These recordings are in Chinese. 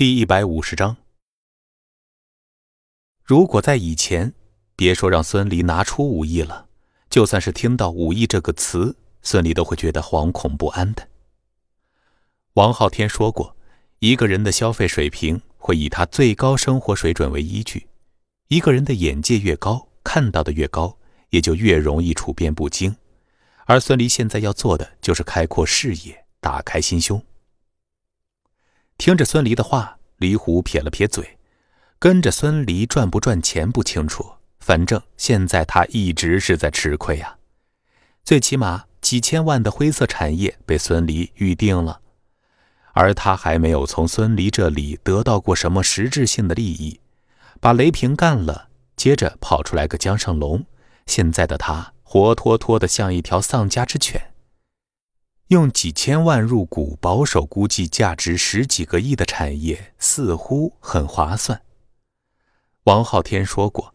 第一百五十章，如果在以前，别说让孙离拿出武艺了，就算是听到“武艺”这个词，孙离都会觉得惶恐不安的。王昊天说过，一个人的消费水平会以他最高生活水准为依据，一个人的眼界越高，看到的越高，也就越容易处变不惊。而孙离现在要做的，就是开阔视野，打开心胸。听着孙离的话，李虎撇了撇嘴，跟着孙离赚不赚钱不清楚，反正现在他一直是在吃亏呀。最起码几千万的灰色产业被孙离预定了，而他还没有从孙离这里得到过什么实质性的利益。把雷平干了，接着跑出来个江胜龙，现在的他活脱脱的像一条丧家之犬。用几千万入股，保守估计价值十几个亿的产业，似乎很划算。王昊天说过，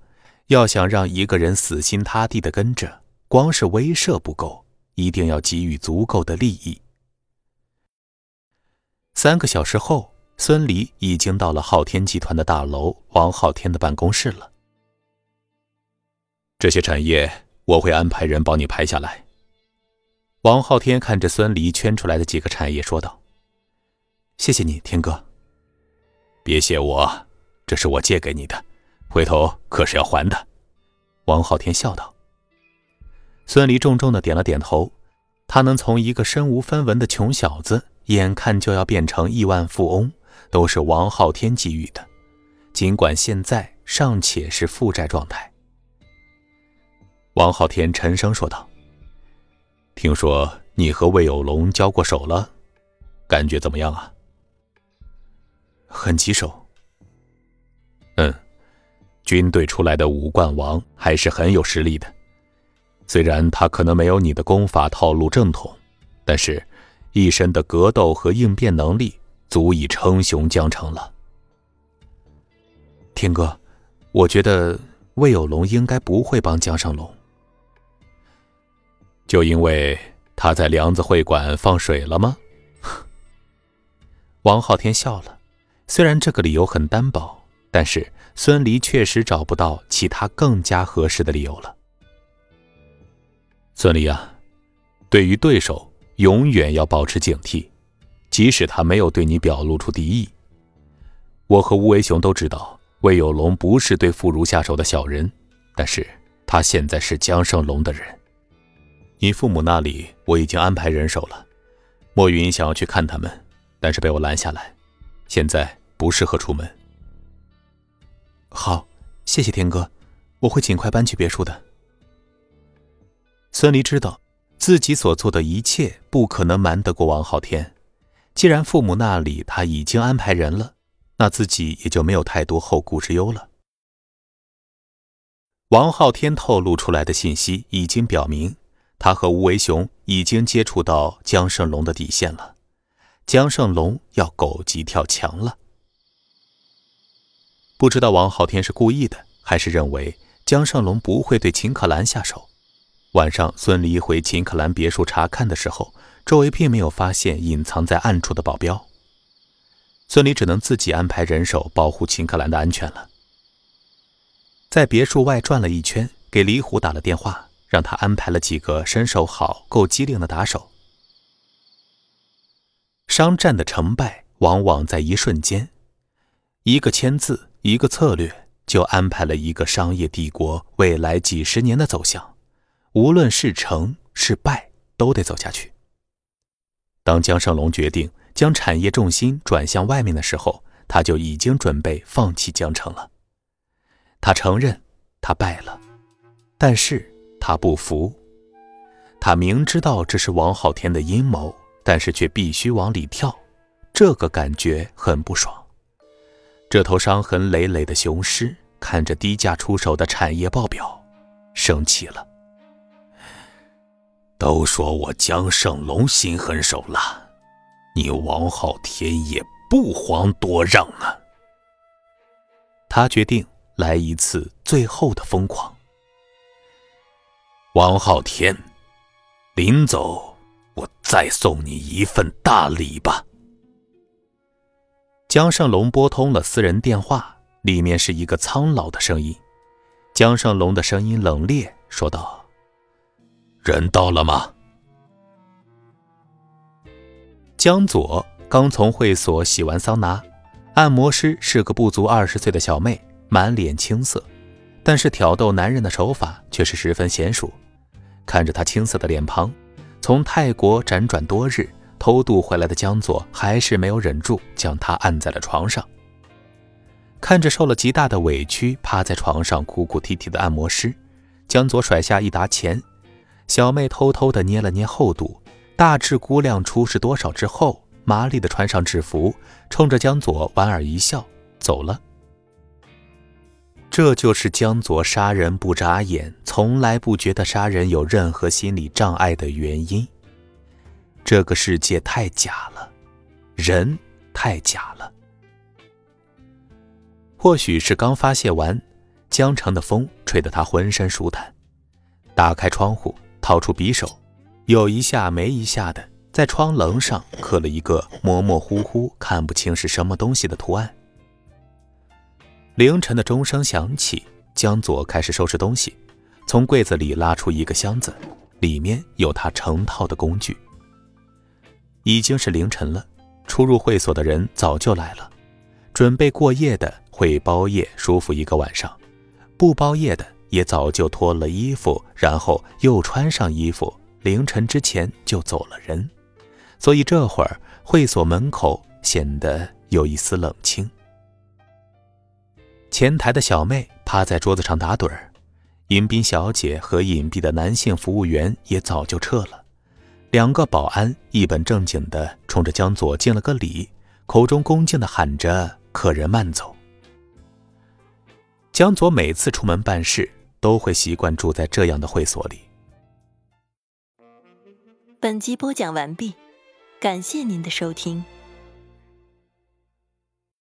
要想让一个人死心塌地的跟着，光是威慑不够，一定要给予足够的利益。三个小时后，孙离已经到了昊天集团的大楼，王昊天的办公室了。这些产业，我会安排人帮你排下来。王昊天看着孙离圈出来的几个产业，说道：“谢谢你，天哥。别谢我，这是我借给你的，回头可是要还的。”王昊天笑道。孙离重重的点了点头。他能从一个身无分文的穷小子，眼看就要变成亿万富翁，都是王昊天给予的，尽管现在尚且是负债状态。王昊天沉声说道。听说你和魏有龙交过手了，感觉怎么样啊？很棘手。嗯，军队出来的武冠王还是很有实力的。虽然他可能没有你的功法套路正统，但是一身的格斗和应变能力足以称雄江城了。天哥，我觉得魏有龙应该不会帮江胜龙。就因为他在梁子会馆放水了吗？王昊天笑了，虽然这个理由很单薄，但是孙离确实找不到其他更加合适的理由了。孙离啊，对于对手永远要保持警惕，即使他没有对你表露出敌意。我和吴为雄都知道魏有龙不是对妇孺下手的小人，但是他现在是江胜龙的人。你父母那里我已经安排人手了，莫云想要去看他们，但是被我拦下来，现在不适合出门。好，谢谢天哥，我会尽快搬去别墅的。孙离知道自己所做的一切不可能瞒得过王昊天，既然父母那里他已经安排人了，那自己也就没有太多后顾之忧了。王昊天透露出来的信息已经表明。他和吴为雄已经接触到江胜龙的底线了，江胜龙要狗急跳墙了。不知道王昊天是故意的，还是认为江胜龙不会对秦可兰下手。晚上，孙离回秦可兰别墅查看的时候，周围并没有发现隐藏在暗处的保镖。孙离只能自己安排人手保护秦可兰的安全了。在别墅外转了一圈，给李虎打了电话。让他安排了几个身手好、够机灵的打手。商战的成败往往在一瞬间，一个签字，一个策略，就安排了一个商业帝国未来几十年的走向。无论是成是败，都得走下去。当江胜龙决定将产业重心转向外面的时候，他就已经准备放弃江城了。他承认他败了，但是。他不服，他明知道这是王昊天的阴谋，但是却必须往里跳，这个感觉很不爽。这头伤痕累累的雄狮看着低价出手的产业报表，生气了。都说我江胜龙心狠手辣，你王昊天也不遑多让啊！他决定来一次最后的疯狂。王昊天，临走，我再送你一份大礼吧。江胜龙拨通了私人电话，里面是一个苍老的声音。江胜龙的声音冷冽，说道：“人到了吗？”江左刚从会所洗完桑拿，按摩师是个不足二十岁的小妹，满脸青涩，但是挑逗男人的手法却是十分娴熟。看着他青涩的脸庞，从泰国辗转多日。偷渡回来的江左还是没有忍住，将他按在了床上。看着受了极大的委屈，趴在床上哭哭啼啼的按摩师，江左甩下一沓钱。小妹偷偷的捏了捏厚度，大致估量出是多少之后，麻利的穿上制服，冲着江左莞尔一笑，走了。这就是江左杀人不眨眼，从来不觉得杀人有任何心理障碍的原因。这个世界太假了，人太假了。或许是刚发泄完，江城的风吹得他浑身舒坦。打开窗户，掏出匕首，有一下没一下的在窗棱上刻了一个模模糊糊、看不清是什么东西的图案。凌晨的钟声响起，江左开始收拾东西，从柜子里拉出一个箱子，里面有他成套的工具。已经是凌晨了，出入会所的人早就来了，准备过夜的会包夜舒服一个晚上，不包夜的也早就脱了衣服，然后又穿上衣服，凌晨之前就走了人，所以这会儿会所门口显得有一丝冷清。前台的小妹趴在桌子上打盹儿，迎宾小姐和隐蔽的男性服务员也早就撤了。两个保安一本正经地冲着江左敬了个礼，口中恭敬地喊着：“客人慢走。”江左每次出门办事都会习惯住在这样的会所里。本集播讲完毕，感谢您的收听。